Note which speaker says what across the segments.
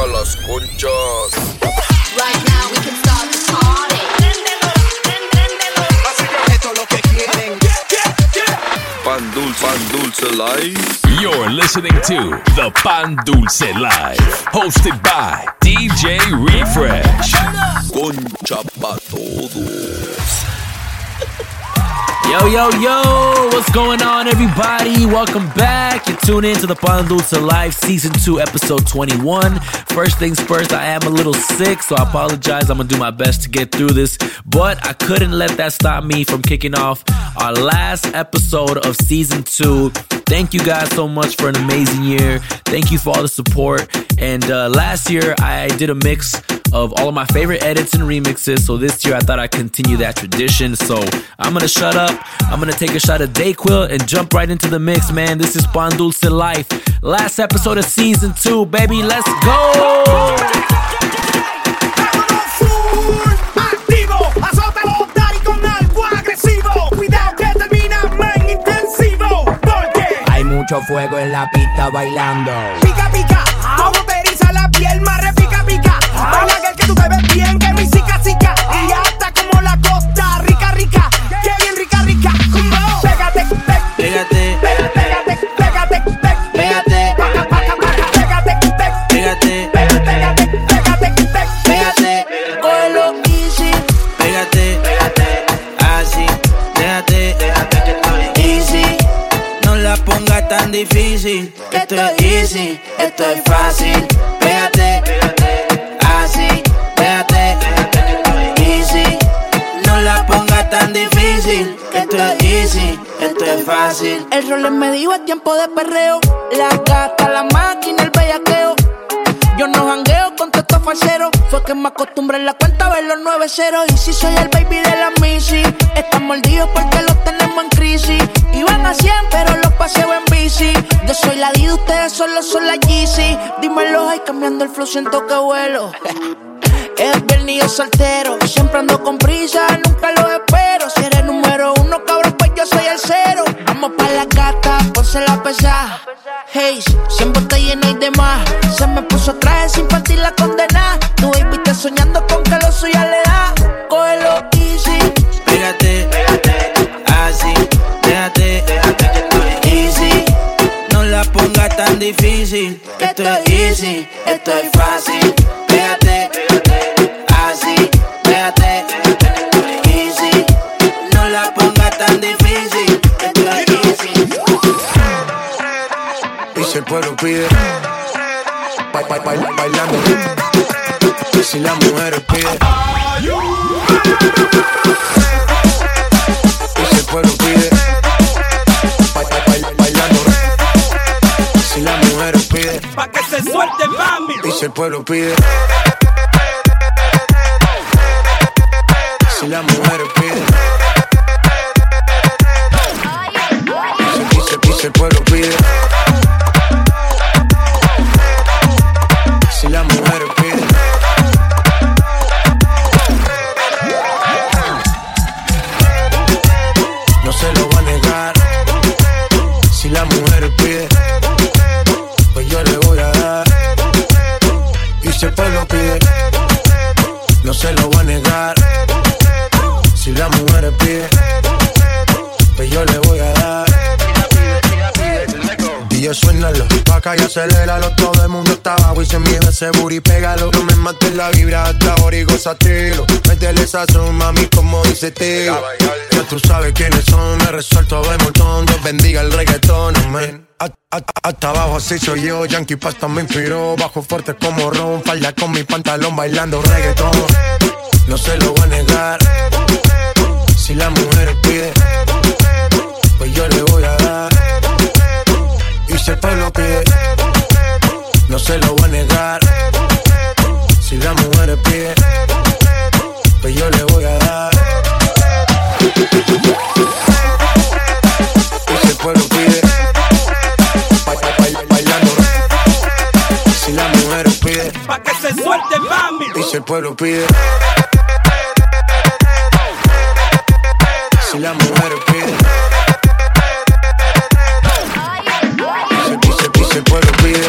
Speaker 1: toca las conchas.
Speaker 2: Right now we can start the party.
Speaker 3: Esto es lo que quieren.
Speaker 1: Pan dulce, pan dulce life.
Speaker 4: You're listening to the Pan Dulce Live, hosted by DJ Refresh.
Speaker 1: Concha pa' todos.
Speaker 5: Yo, yo, yo, what's going on, everybody? Welcome back. You tune in to the Pan Dulce Live Season 2, Episode 21. First things first, I am a little sick, so I apologize. I'm gonna do my best to get through this, but I couldn't let that stop me from kicking off our last episode of Season 2. Thank you guys so much for an amazing year. Thank you for all the support. And uh, last year, I did a mix of all of my favorite edits and remixes. So this year, I thought I'd continue that tradition. So I'm gonna shut up. I'm gonna take a shot of Dayquil and jump right into the mix, man. This is Pan Dulce Life. Last episode of season two, baby. Let's go!
Speaker 6: Fuego en la pista bailando.
Speaker 3: pica, pica, como te eriza la piel, más repica, pica. Baila aquel que tú te ves bien, que mi zica,
Speaker 7: tiempo de perreo. La gata, la máquina, el bellaqueo. Yo no jangueo con estos falseros. Fue que me acostumbré en la cuenta a ver los nueve ceros. Y si soy el baby de la Missy, están mordidos porque los tenemos en crisis. Iban a 100, pero los paseo en bici. Yo soy la D, ustedes solo son la Yeezy. Dímelo, ay, cambiando el flow, siento que vuelo. Es viernes y yo soltero. Siempre ando con prisa, nunca lo espero. Si eres número uno, cabrón, pues yo soy el cero. Vamos pa' la gata, ponse la pesada. Hey, siempre está lleno y demás. Se me puso traje sin partir la condena. Tu baby está soñando con que lo suya le da. Cógelo easy.
Speaker 6: Pégate, así, déjate, easy. No la pongas tan difícil. Esto es easy, esto es fácil. Pégate,
Speaker 8: pide ba- ba- ba- bailando. Si las mujeres piden el pueblo pide. Ba- ba- ba- bailando. Si las mujeres piden
Speaker 3: Pa' que se suelte, mami.
Speaker 8: y si el pueblo pide Todo el mundo está abajo y se mide ese booty Pégalo, no me mates la vibra hasta ahora y gózatelo Métele sazón, mami, como dice tío Ya tú sabes quiénes son, me resuelto de montón. Dios bendiga el reggaetón, amén. Hasta abajo así soy yo, Yankee Pasta me inspiró Bajo fuerte como Ron, falda con mi pantalón bailando reggaetón. No se lo voy a negar. Si la mujer pide Pues yo le voy a dar. Y si el pueblo pide, no se lo voy a negar. Si la mujer pide, pues yo le voy a dar. El pueblo pide, ba- ba- ba- bailando. Si la mujer pide,
Speaker 3: Pa' que se suelte, mami.
Speaker 8: si el pueblo pide, si la mujer pide. Y si el pueblo pide,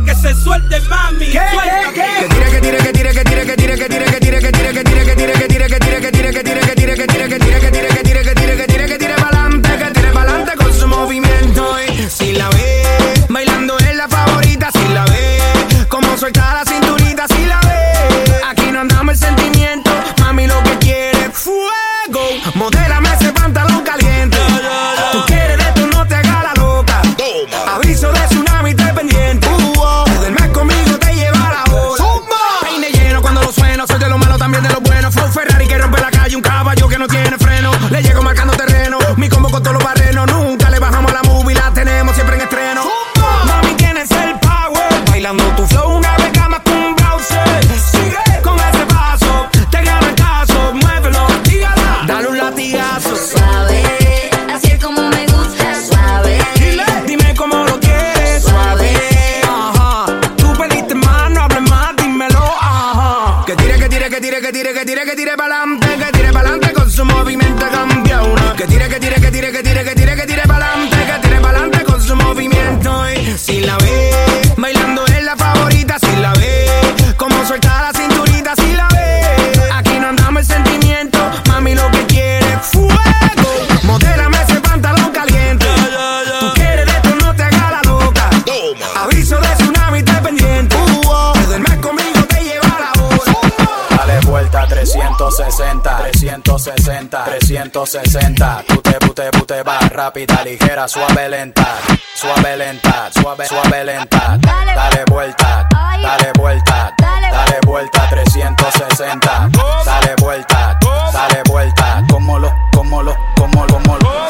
Speaker 9: Pa' que se suelte, mami.
Speaker 3: Que tire, que tire, que tire, que tire, que tire, que tire, que tire, que tire, que tire, que tire, que tire, que tire,
Speaker 10: 360, 360, 360. Tú te, tú te, tú te vas rápida, ligera, suave, lenta. Suave, lenta, suave, suave, lenta. Dale vuelta, dale vuelta, dale vuelta 360. Dale vuelta, dale vuelta. Como lo, como lo, como lo, como lo.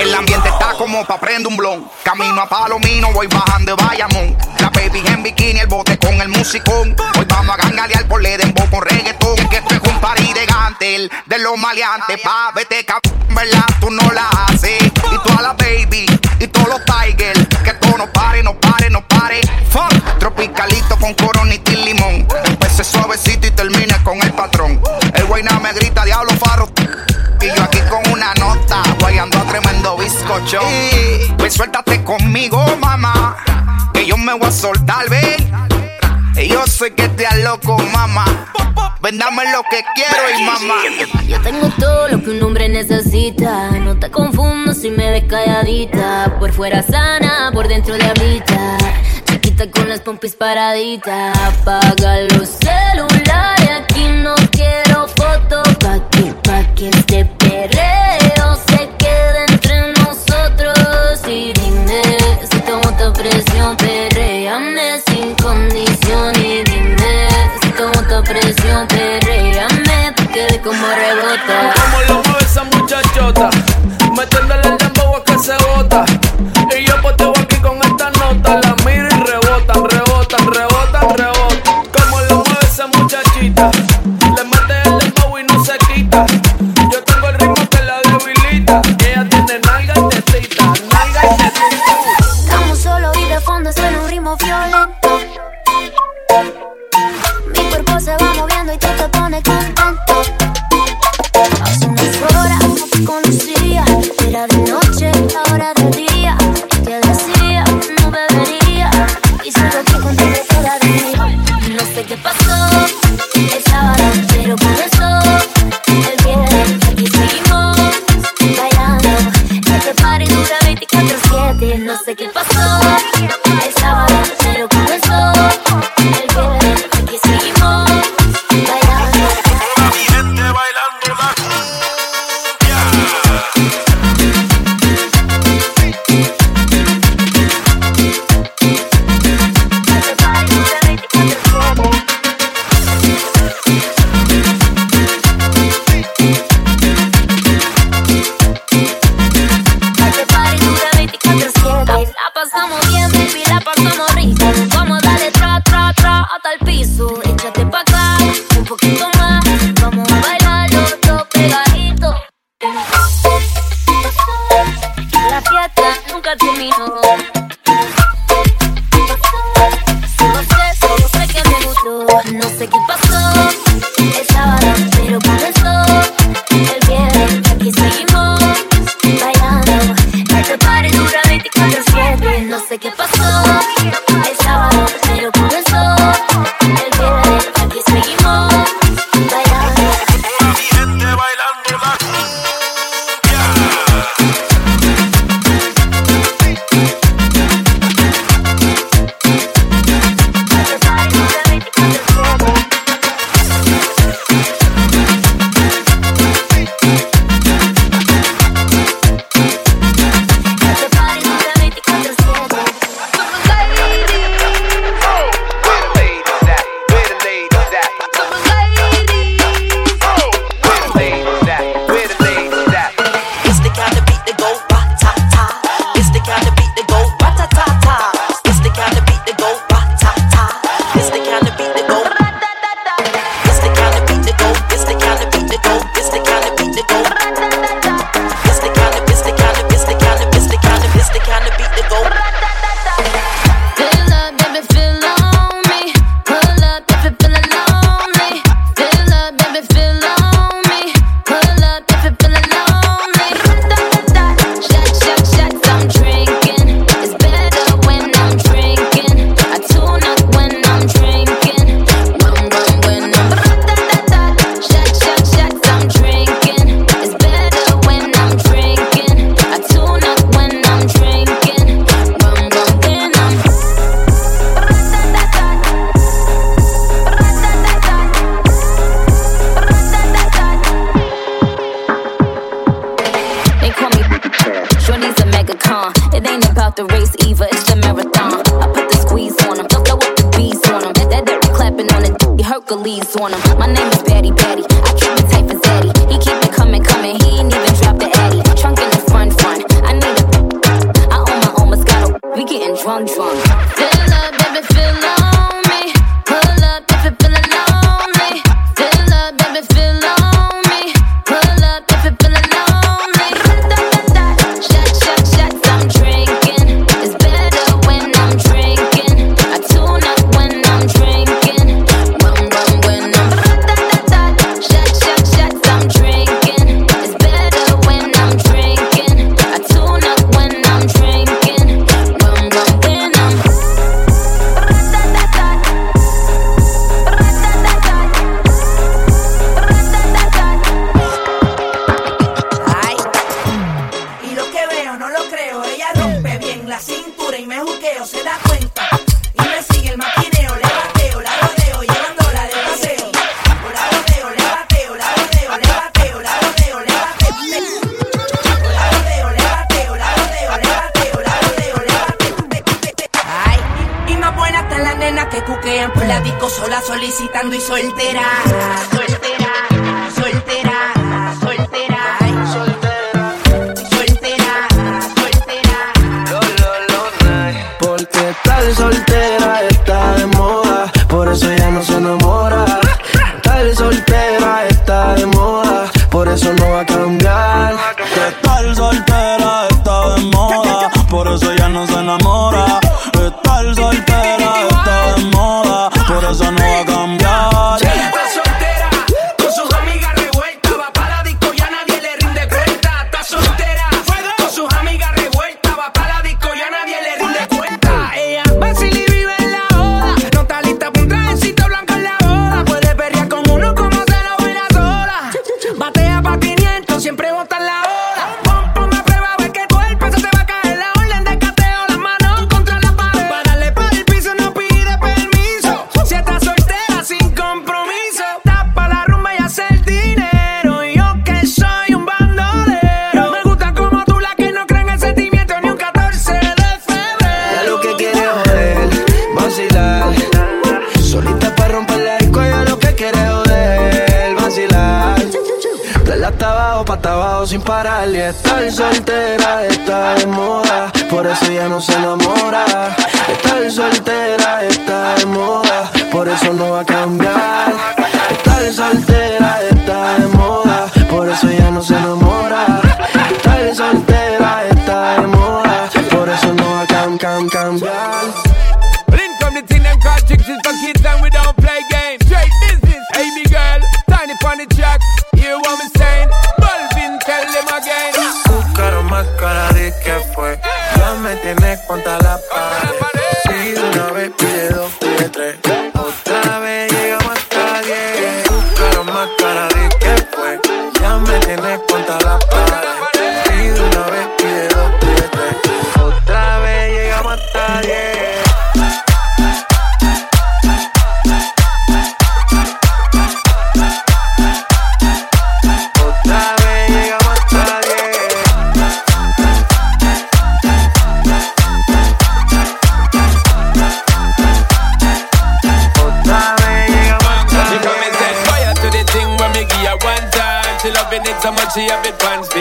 Speaker 11: El ambiente está como pa' prender un blon. Camino a Palomino, voy bajando de Bayamón. La baby en bikini, el bote con el musicón. Hoy vamos a gangalear por le dembow con reggaetón. Que esto es un party de gantel, de los maleantes. Pa' vete cabrón, ¿verdad? Tú no la haces. Y toda la baby, y todos los tigers. Que todo no pare, no pare, no pare. Fuck, tropicalito con coronita y limón. Empecé suavecito y termine pues suéltate conmigo, mamá. Que yo me voy a soltar, ven. Yo sé que te loco, mamá. Vendame lo que quiero y mamá.
Speaker 12: Yo tengo todo lo que un hombre necesita. No te confundo si me ves calladita. Por fuera sana, por dentro diablita. Chiquita con las pompis paraditas. Apaga los celulares. Aquí no quiero fotos. Pa' que, pa' que este perreo Como rebota.
Speaker 13: Como lo mueve esa muchachota, metiéndole el dembow a que se bota. Y yo poteo aquí con esta nota, la miro y rebotan, rebotan, rebotan, rebotan. Como lo mueve esa muchachita, le mete el dembow y no se quita.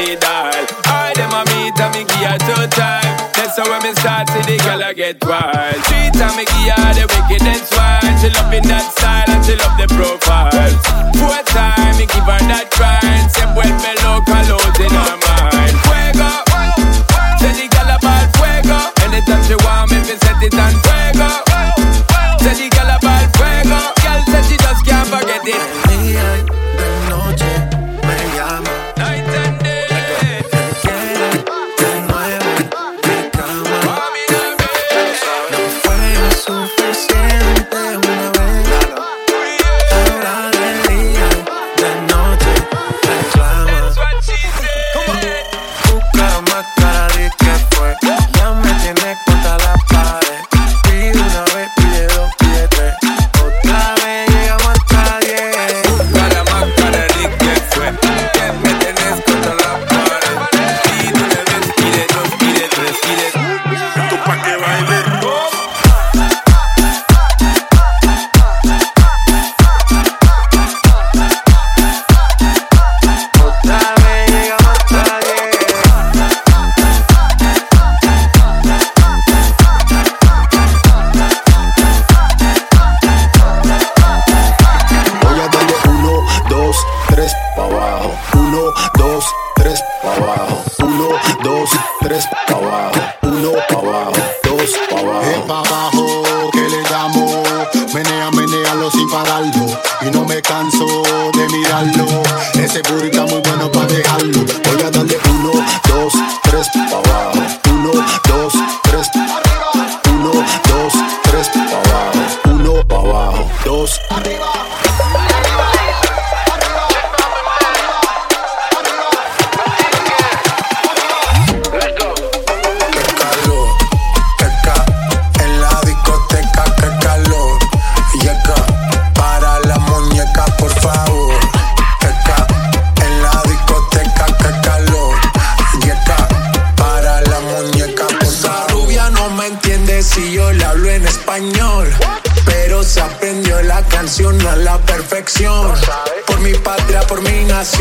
Speaker 12: see doll. I
Speaker 14: them a meet and me give her two time. That's how when me start see the girl I get wild. Three time me give her the wicked and swine. She in that style and she love the profile. Four time me give her that grind. Same boy me
Speaker 8: look below colors in her mind.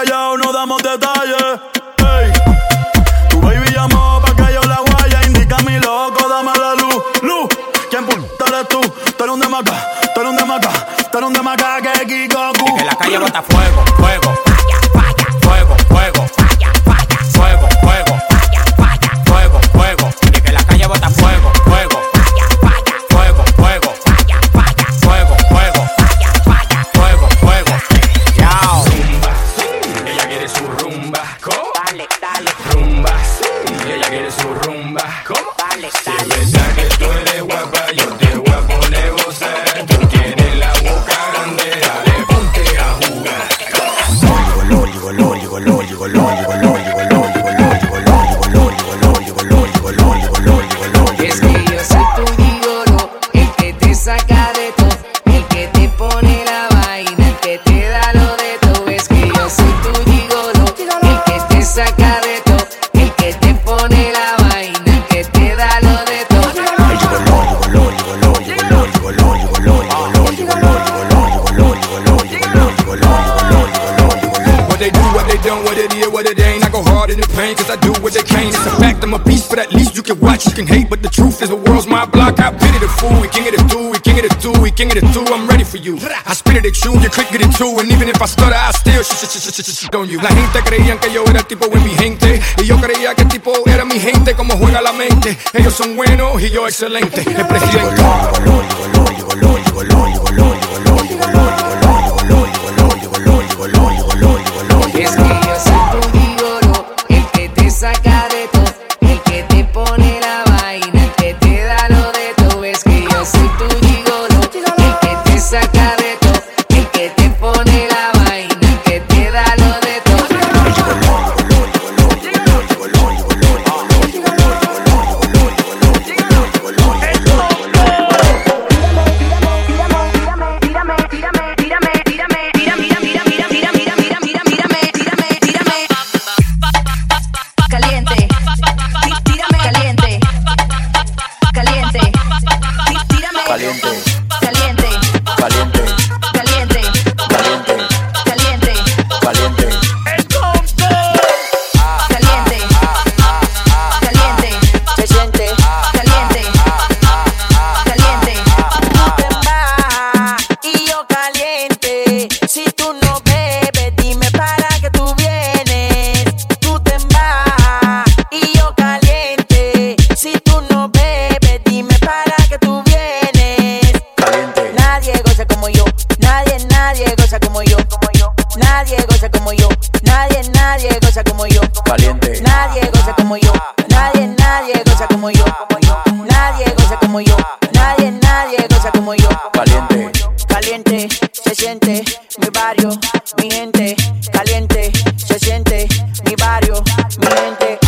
Speaker 15: callado, no damos detalles. Hey. Tu baby llamó pa' que yo la guaya. Indica mi loco, dame la luz, luz. ¿Quién puta eres tú? Tú eres un demacá, tú eres un demacá, tú eres un demacá que es Kikoku.
Speaker 10: En la calle bota fuego
Speaker 16: in the pain, cause I do what they can. It's a fact, I'm a beast, but at least you can watch, you can hate. But the truth is, the world's my block. I pity the fool, we king of the do, we king of the do, we king of the do. I'm ready for you. I spit it at you, you click it at two. And even if I stutter, I still shit, shit, shit, shit, shit on you. La gente creían que yo era el tipo en mi gente. Y yo creía que el tipo era mi gente, como juega la mente. Ellos son buenos y yo excelente. El presidente.
Speaker 17: Nadie goza como yo. Nadie goza como yo. Nadie, nadie goza como yo.
Speaker 5: Caliente. Caliente,
Speaker 17: se siente mi barrio, mi gente. Caliente, se siente mi barrio, mi gente.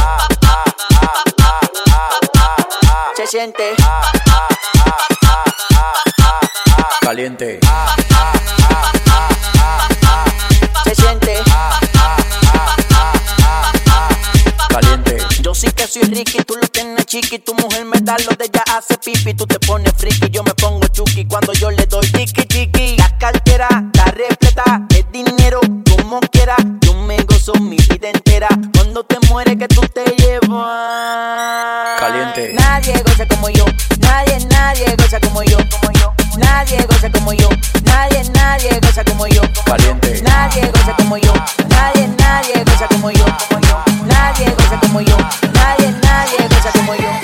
Speaker 17: Se siente.
Speaker 5: Caliente.
Speaker 17: Se siente.
Speaker 5: Caliente.
Speaker 17: Yo sí que soy Ricky, tú lo chiqui. Tu mujer me da lo de ella hace pipi. Tú te pones friki, yo me pongo chuki. Cuando yo le doy tiki tiki. La cartera está repleta de dinero, como quiera. Yo me gozo mi vida entera. Cuando te mueres que tú te llevas.
Speaker 5: Caliente.
Speaker 17: Nadie goza como yo. Nadie, nadie goza como yo. Nadie goza como yo. Nadie, nadie goza como yo.
Speaker 5: Caliente.
Speaker 17: Nadie goza como yo. Nadie, nadie goza como yo. Nadie goza como yo. Nadie, nadie goza como yo.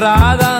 Speaker 13: Cerrada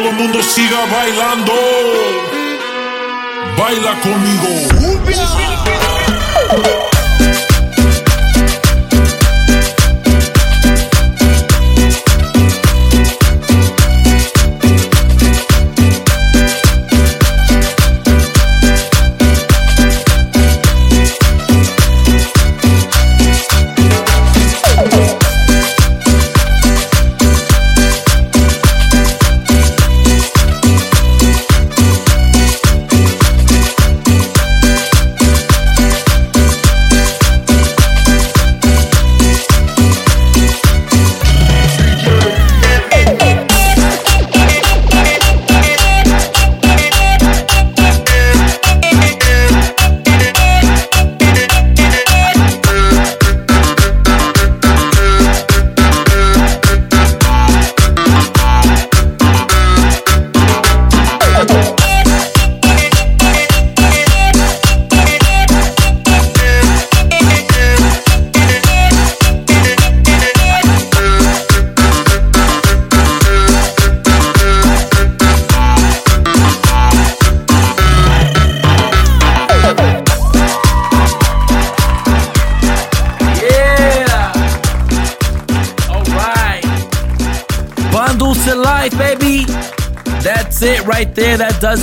Speaker 18: Todo el mundo siga bailando. Baila conmigo.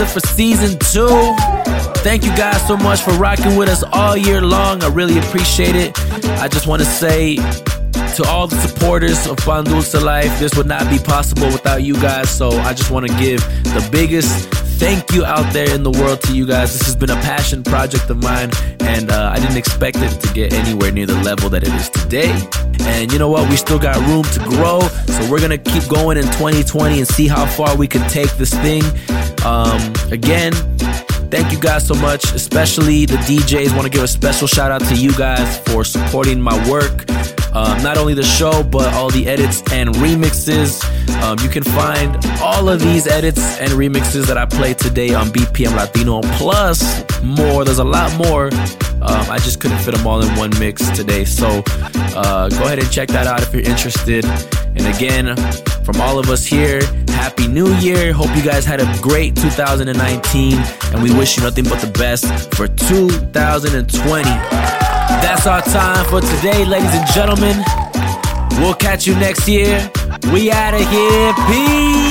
Speaker 5: It for season two. Thank you guys so much for rocking with us all year long. I really appreciate it. I just want to say to all the supporters of Bandulce Life, this would not be possible without you guys. So I just want to give the biggest thank you out there in the world to you guys. This has been a passion project of mine, and uh, I didn't expect it to get anywhere near the level that it is today. And you know what? We still got room to grow, so we're gonna keep going in 2020 and see how far we can take this thing. Um, again, Thank you guys so much, especially the DJs. Want to give a special shout out to you guys for supporting my work. Um, not only the show, but all the edits and remixes. Um, you can find all of these edits and remixes that I play today on BPM Latino, plus more. There's a lot more. Um, I just couldn't fit them all in one mix today. So uh, go ahead and check that out if you're interested. And again, from all of us here, Happy New Year. Hope you guys had a great 2019, and we wish you nothing but the best for 2020. That's our time for today, ladies and gentlemen. We'll catch you next year. We out of here. Peace.